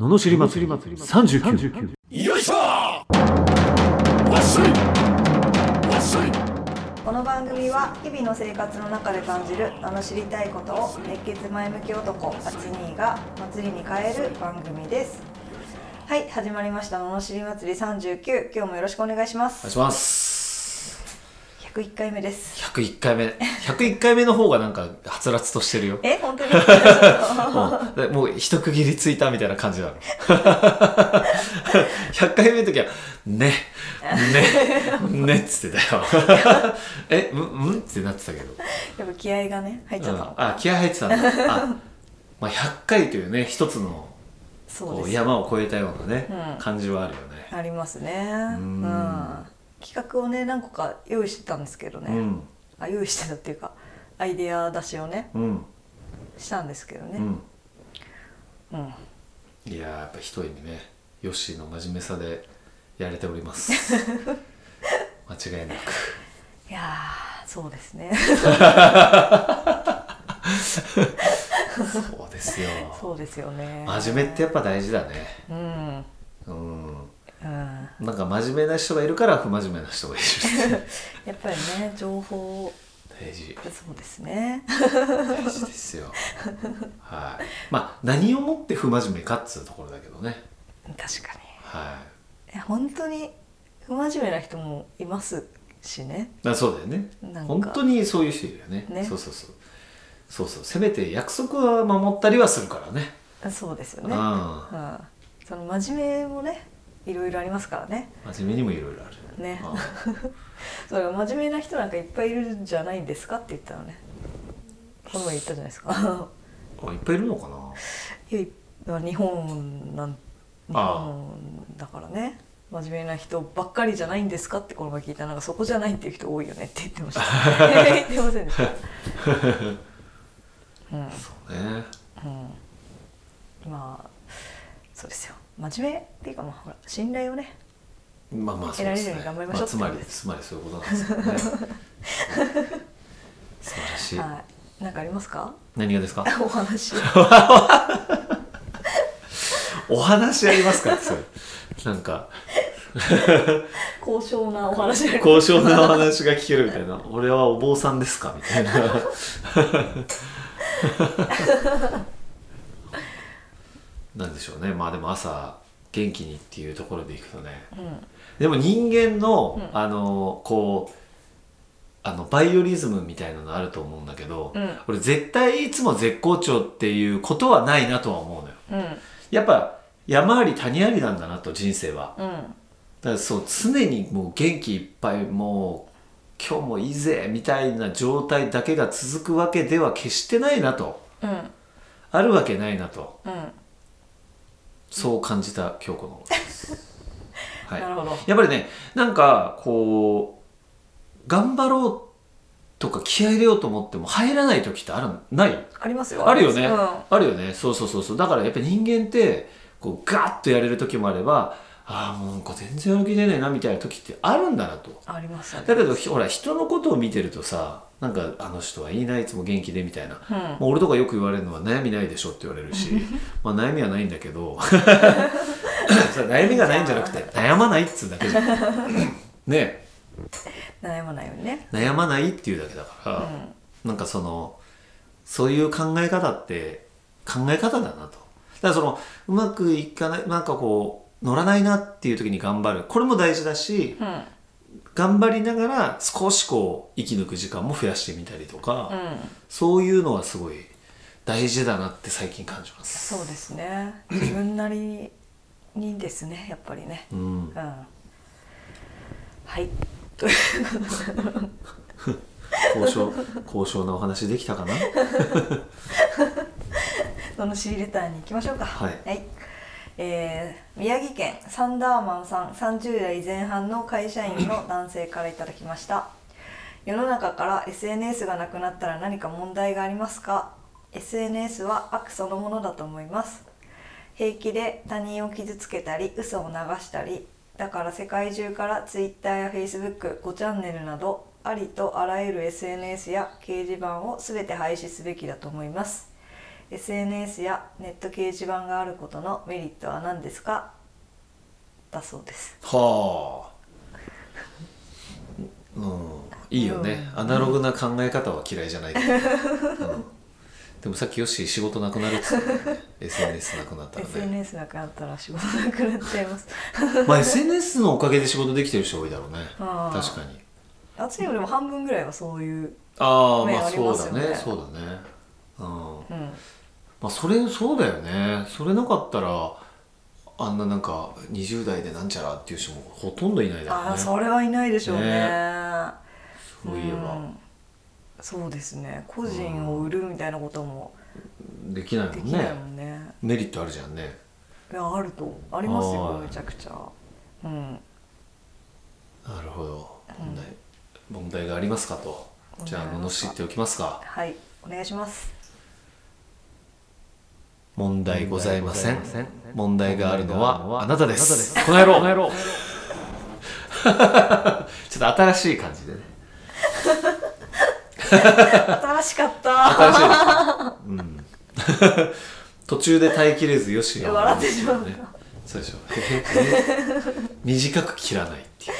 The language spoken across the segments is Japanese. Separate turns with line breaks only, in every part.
ののしり祭り。39
よいしょ！わっしょい！わっしょい！
この番組は日々の生活の中で感じる名の知りたいことを熱血前向き男あちにーが祭りに変える番組です。はい始まりましたののしり祭り39今日もよろしくお願いします。
お願いします
101回目です。
101回目101回目の方がなんかはつらつとしてるよ。
え本当に？
もうでもう一区切りついたみたいな感じなの。100回目の時は「ね。ね。ね」っつってたよ。えうんうんってなってたけど、
やっぱ気合がね入っちゃ
うん
ったの、
あ気合入ってたんだ。あ、まあ、100回というね一つのこう
そう
山を越えたようなね、
うん。
感じはあるよね。
ありますね。うん。ん企画をね何個か用意してたんですけどね、
うん。
あ用意してたっていうかアイデア出しをね
うん。
したんですけどね。
うん。
うん、
いやーやっぱ一人にね。ヨッシーの真面目さでやれております。間違いなく。
いやーそうですね。
そうですよ。
そうですよね。
真面目ってやっぱ大事だね。
うん
うん。
うん
なんか真面目な人がいるから不真面目な人がいる
やっぱりね情報
大事。
そうですね。
大事ですよ。はい。まあ何をもって不真面目かっつうところだけどね。
確か
は
にえ本当に不真面目な人もいますしね。
いあそうだよね。本当にそういう人いるよね。
ね。
そうそうそう。そうそう。せめて約束は守ったりはするからね。
そうですよ
うん。
ね、うん、その真面目もねいろいろありますからね。
真面目にもいろいろある。
ね。
うん
それ真面目な人なんかいっぱいいるんじゃないんですかって言ったのね。この前言ったじゃないですか。
あいっぱいいるのかな？い
や日本なん日本だからね。真面目な人ばっかりじゃないんですかってこの前聞いた。らなんかそこじゃないっていう人多いよねって言ってました。言ってませんでした。うん。
そうね。
うん。まあそうですよ真面目っていうかまあほら信頼をね
まあまあそうですね。
得られるように頑張りましょう
あ、つまりつまりそういうことなんですよね。素晴らしい、
はい。なんかありますか？
何がですか？
お話。
お話ありますか？それ。なんか。
高尚なお話。あり
高尚なお話が聞けるみたいな。俺はお坊さんですか？みたいななんでしょうね。まあでも朝元気にっていうところでいくとね。
うん。
でも人間の、
うん。
あのこうあのバイオリズムみたいなのあると思うんだけど、
うん。
俺絶対いつも絶好調っていうことはないなとは思うのよ。
うん。
やっぱ山あり谷ありなんだなと人生は。
うん。
だからそう常にもう元気いっぱいもう今日もいいぜみたいな状態だけが続くわけでは決してないなと。
うん。
あるわけないなと。
うん
そう感じた今日この頃です、はい。
なるほど。
やっぱりねなんかこう頑張ろうとか気合い入れようと思っても入らない時ってあるない？
ありますよ。
あるよね、
うん。
あるよね。そうそうそうそう。だからやっぱり人間ってこうガッとやれる時もあればああもうなんか全然やる気出ねえなみたいな時ってあるんだなと。
あります。
だけどひほら人のことを見てるとさなんかあの人はいいないつも元気でみたいな、
うん。
まあ俺とかよく言われるのは悩みないでしょって言われるし まあ悩みはないんだけど 悩みがないんじゃなくて悩まないっつうだけじゃん。ね
悩まないよね。
悩まないっていうだけだから、
うん。
なんかそのそういう考え方って考え方だなと。だからそのうまくいかないなんかこう乗らないなっていう時に頑張る。これも大事だし、
うん。
頑張りながら少しこう生き抜く時間も増やしてみたりとか、
うん。
そういうのはすごい大事だなって最近感じます。
そうですね。自分なりにですねやっぱりね。
うん。
うん。はい。
交渉交渉なお話できたかな？
そのシーレターに行きましょうか。
はい
えー宮城県サンダーマンさん30代前半の会社員の男性からいただきました。世の中から SNS がなくなったら何か問題がありますか？SNS は悪そのものだと思います。平気で他人を傷つけたり嘘を流したりだから世界中から Twitter や Facebook5 チャンネルなどありとあらゆる SNS や掲示板を全て廃止すべきだと思います。SNS やネット掲示板があることのメリットは何ですか？だそうです。
はあ。うん。いいよね、アナログな考え方は嫌いじゃないけど、うん。でもさっきよし仕事なくなるってたもんね SNS なくなったらね。
SNS なくなったら仕事なくなっちゃいます。
まあ SNS のおかげで仕事できてる人多いだろうね。確かに。
私にもでも半分ぐらいはそういうねあり
ああまあそうだね。そうだね。うん。
うん
まあそれそうだよね。それなかったらあんななんか20代でなんちゃらっていう人もほとんどいないだろうね。
ああそれはいないでしょうね。
ね。そういえば、
んそうですね。個人を売るみたいなことも
できないもんね。
もんね。
メリットあるじゃんね。
いやあると。ありますよ
はい。
めちゃくちゃ。うん。
なるほど。問題、問題がありますかと。じゃあ罵っておきますか。
はい。お願いします
問題ございません。問題があるのはあなたです。
この野郎この野郎
ちょっと新しい感じでね。
新しかった。
新しいですか、うん、途中で耐えきれずよしが
笑ってしまう
ねそうでしょ 短く切らないってい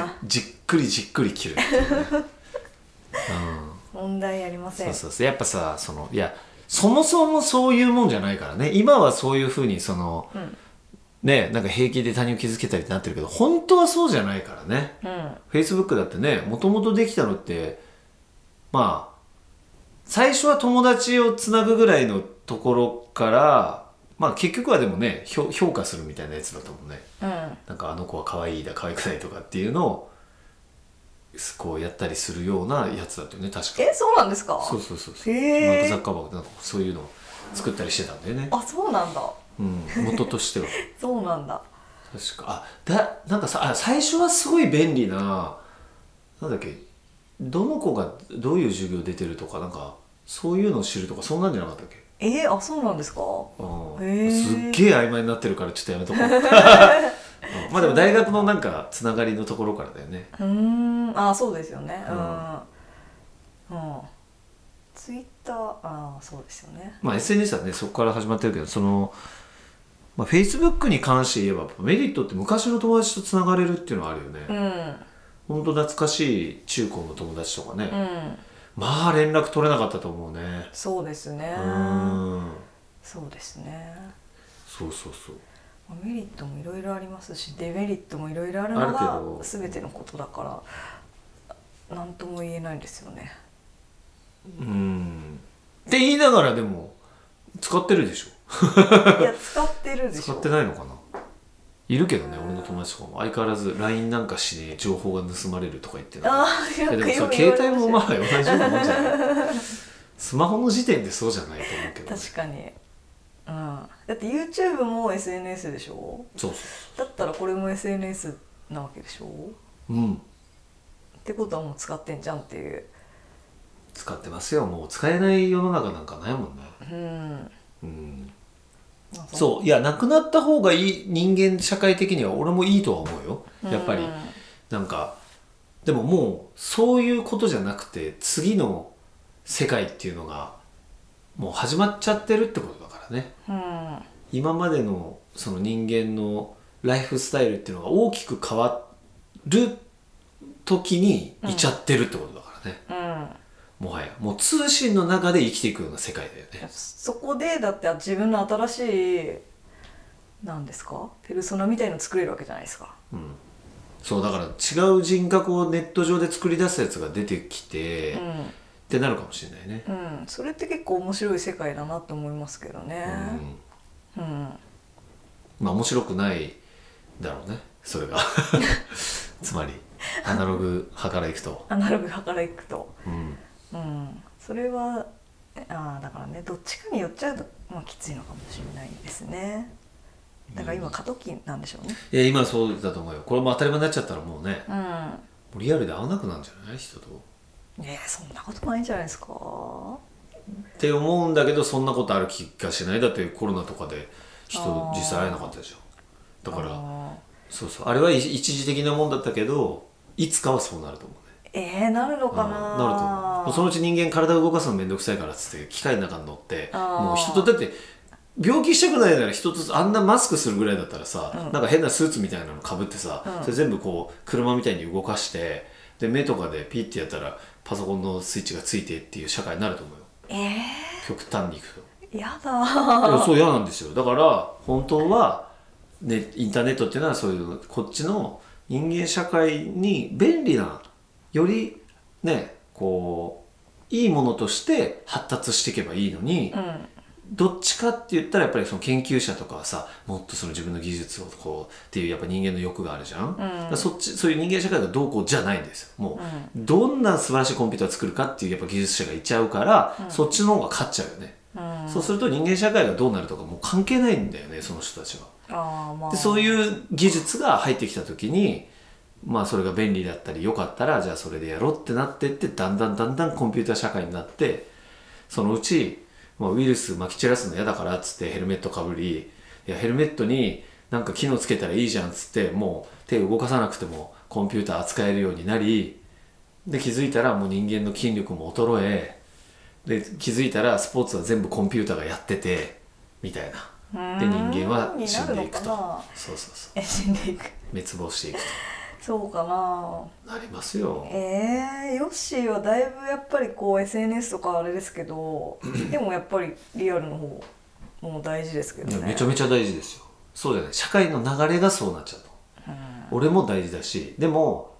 う。じっくりじっくり切るっていうね、うん。
問題ありません。
そうそうそう。やっぱさそのいやそもそもそういうもんじゃないからね。今はそういうふうにその、
ん。
ねなんか平気で他人を傷つけたりってなってるけど本当はそうじゃないからね。
うん。
フェイスブックだってねもともとできたのってまあ最初は友達をつなぐぐらいのところからまあ結局はでもね評評価するみたいなやつだと思うね。
うん。
なんかあの子は可愛いだ可愛くないとかっていうのをこうやったりするようなやつだったよね確か。
えそうなんですか？
そうそうそうそう、マーク・ザッカーバーグなんかそういうのを作ったりしてたんだよね、
あそうなんだ。
うん、元としては。
そうなんだ。
確か。あだなんかさあ最初はすごい便利ななんだっけどの子がどういう授業出てるとかなんかそういうのを知るとかそんなんじゃなかったっけ？
えー、あそうなんですか？
うん。すっげえ曖昧になってるからちょっとやめとこう うん。まあでも大学のなんかつながりのところからだよね。
うーん。あそうですよね。
う
うん。んうん。ツイッターあそうですよね。
まあ SNS はねそこから始まってるけどその、まあ、Facebook に関して言えばメリットって昔の友達とつながれるっていうのはあるよね、
うん。
ほんと懐かしい中高の友達とかね、
うん。
まあ連絡取れなかったと思うね。
そうですね。
うん。
そうですね。
そうそうそう。
まあメリットもいろいろありますしデメリットもいろいろある
あ
のが全てのことだから何とも言えないんですよね。
うん。って言いながらでも使ってるでしょ。
いや使ってるでし
使
ょ
ってないのかな。いるけどね俺の友達とかも。相変わらず LINE なんかしねえ情報が盗まれるとか言って
あ
な
あ
いやでもそ携帯もまあ同じようなもんじゃない。スマホの時点でそうじゃないと思うけど
ました確かにうん。だって YouTube も SNS でしょ？
そうそ
だったらこれも SNS なわけでしょ？
ううん。
ってことはもう使ってんじゃんっていう。
使ってますよ。もう使えない世の中なんかないもんね。
うん。
うん。
まあ
そう。いやなくなった方がいい人間社会的には俺もいいとは思うよ。やっぱり。
うん
なんかでももうそういうことじゃなくて次の世界っていうのがもう始まっちゃってるってことだからね。
うん。
今までのその人間のライフスタイルっていうのが大きく変わる時にいちゃってるってことだからね、
うん。
もはや。もう通信の中で生きていくような世界だよね。
そこでだって自分の新しいなんですか？ペルソナみたいの作れるわけじゃないですか。
うん。そうだから違う人格をネット上で作り出すやつが出てきて、
う
ってなるかもしれないね、
ん、うん、それって結構面白い世界だなと思いますけどね。
うん。
うん、
まあ面白くないだろうねそれが。つまりアナログ派からいくと、
アナログ派からいくと。
うん、
うん。それはああだからねどっちかに寄っちゃうと、まあ、きついのかもしれないですね。だから今過渡期なんでしょうね。
いや今はそうだと思うよ。これも当たり前になっちゃったらもうね。
うん。
リアルで会わなくなるんじゃない？人と
えー、そんなことないんじゃないですか。
って思うんだけどそんなことある気がしない。だってコロナとかで人実際会えなかったでしょ。だから
あ
そうそう。あれは一一時的なもんだったけどいつかはそうなると思うね。
ーえー、なるのかな。
うんなると思う。そのうち人間体を動かすのめんどくさいからっつって機械の中に乗ってもう人とだって病気したくないなら人とあんなマスクするぐらいだったらさ、なんか変なスーツみたいなのかぶってさ、
うん。
それ全部こう車みたいに動かしてで目とかでピッてやったらパソコンのスイッチがついてっていう社会になると思うよ。
え
極端にいくと。
ー、やだ。
そう嫌なんですよ。だから本当は、ね、インターネットっていうのはそういうこっちの人間社会に便利なよりねこういいものとして発達していけばいいのに、
うん
どっちかって言ったらやっぱりその研究者とかはさもっとその自分の技術をこうっていうやっぱ人間の欲があるじゃん、だからそっちそういう人間社会がどうこうじゃないんですよ。もう、どんな素晴らしいコンピューターを作るかっていうやっぱ技術者がいちゃうから、そっちの方が勝っちゃうよね、
うん。
そうすると人間社会がどうなるとかもう関係ないんだよねその人たちは。
まあ。
でそういう技術が入ってきた時にまあそれが便利だったり良かったらじゃあそれでやろうってなってってだんだんだんだんコンピューター社会になってそのうち、まあ、ウイルスまき散らすの嫌だからっつってヘルメットかぶり。いやヘルメットになんか機能つけたらいいじゃんっつってもう手動かさなくてもコンピューター扱えるようになりで気づいたらもう人間の筋力も衰えで気づいたらスポーツは全部コンピューターがやっててみたいな。で人間は
に
死
なん
でいくと。そうそうそう。
え死んでいく。
滅亡していく
そうかな。
となりますよ。
えー、ヨッシーはだいぶやっぱりこう SNS とかあれですけど でもやっぱりリアルの方も大事ですけどね。
めちゃめちゃ大事ですよ。そうじゃない。社会の流れがそうなっちゃうと、俺も大事だしでも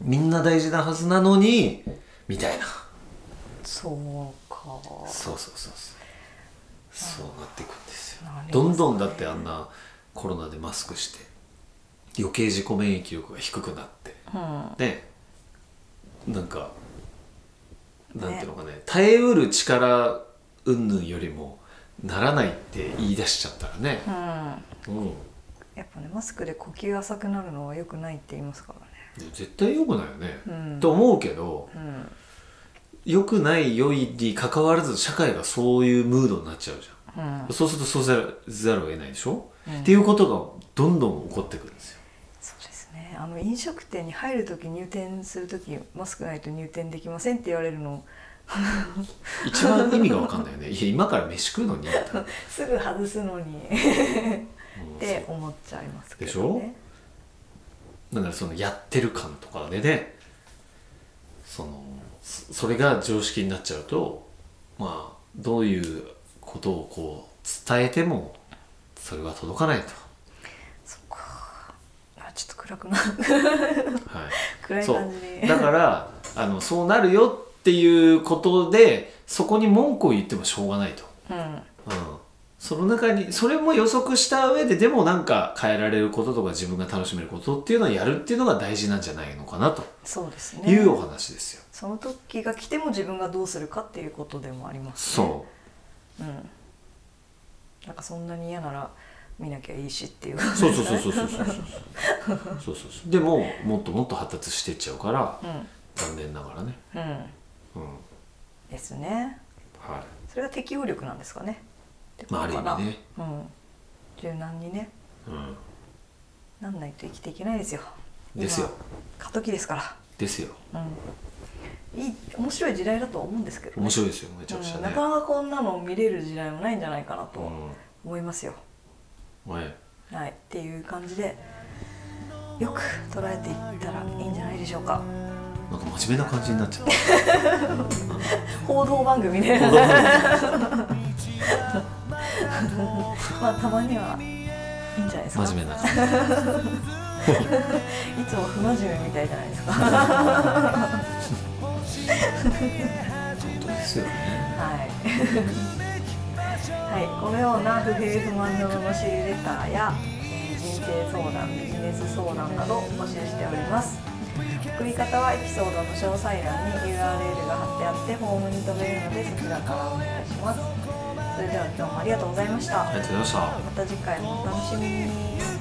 みんな大事なはずなのにみたいな。
そうか。
そうそうそうそう。そうなっていくんですよ。
ね。
どんどんだってあんなコロナでマスクして余計自己免疫力が低くなって。
うん。
ねなんかなんていうのかね。耐えうる力云々よりもならないって言い出しちゃったらね。
うん。
うん。
やっぱねマスクで呼吸浅くなるのは良くないって言いますからね。
絶対良くないよね、
うん。
と思うけど
うん。
良くない良いに関わらず社会がそういうムードになっちゃうじゃん。
うん。
そうするとそうざるざるを得ないでしょ、
うん。
っていうことがどんどん起こってくるんですよ
ねあの飲食店に入る時入店する時マスクないと入店できませんって言われるの。
一番意味が分かんないよね。いや今から飯食うのに。
すぐ外すのに。って思っちゃいますけどね。
なんだろうそのやってる感とかでね。そのそそれが常識になっちゃうとまあどういうことをこう伝えてもそれは届かないと、
ちょっと暗くな
はい、
暗い
そ
感じ。に
う。だからあのそうなるよっていうことでそこに文句を言ってもしょうがないと、
うん。
うん、その中にそれも予測した上ででもなんか変えられることとか自分が楽しめることっていうのをやるっていうのが大事なんじゃないのかなと。
そうですね。
いうお話ですよ。
その時が来ても自分がどうするかっていうことでもあります
そ
うん。なんかそんなに嫌なら見なきゃいいしっていう。
うそうそうそうそうそうそうそうそう。そうでももっともっと発達していっちゃうから
うん
残念ながらね、
うん。
うん。
ですね。
はい、
それが適応力なんですかね。
まあある意味ね、
うん。柔軟にね。
うん、
なんないと生きていけないですよ。
ですよ。
今過渡期ですから。
ですよ。
うん。いい面白い時代だとは思うんですけど、ね、
面白いですよめちゃくちゃね。
うん。な、かなかこんなの見れる時代もないんじゃないかなと
う
思いますよ、
んはい。
はいっていう感じでよく捉えていったらいいんじゃないでしょうか。
なんか真面目な感じになっちゃった。
報道番組で
報道番
まあたまにはいいんじゃないですか。
真面目な。
いつも不真面目みたいじゃないですか。
本当ですよね。
はい、はい、このような不平不満の罵りレターや、えー人生相談ビジネス相談などを募集しております。送り方はエピソードの詳細欄に URL が貼ってあってフォームに飛べるのでそちらからお願いします。それでは今日もありがとうございました。
ありがとうございました。
また次回もお楽しみに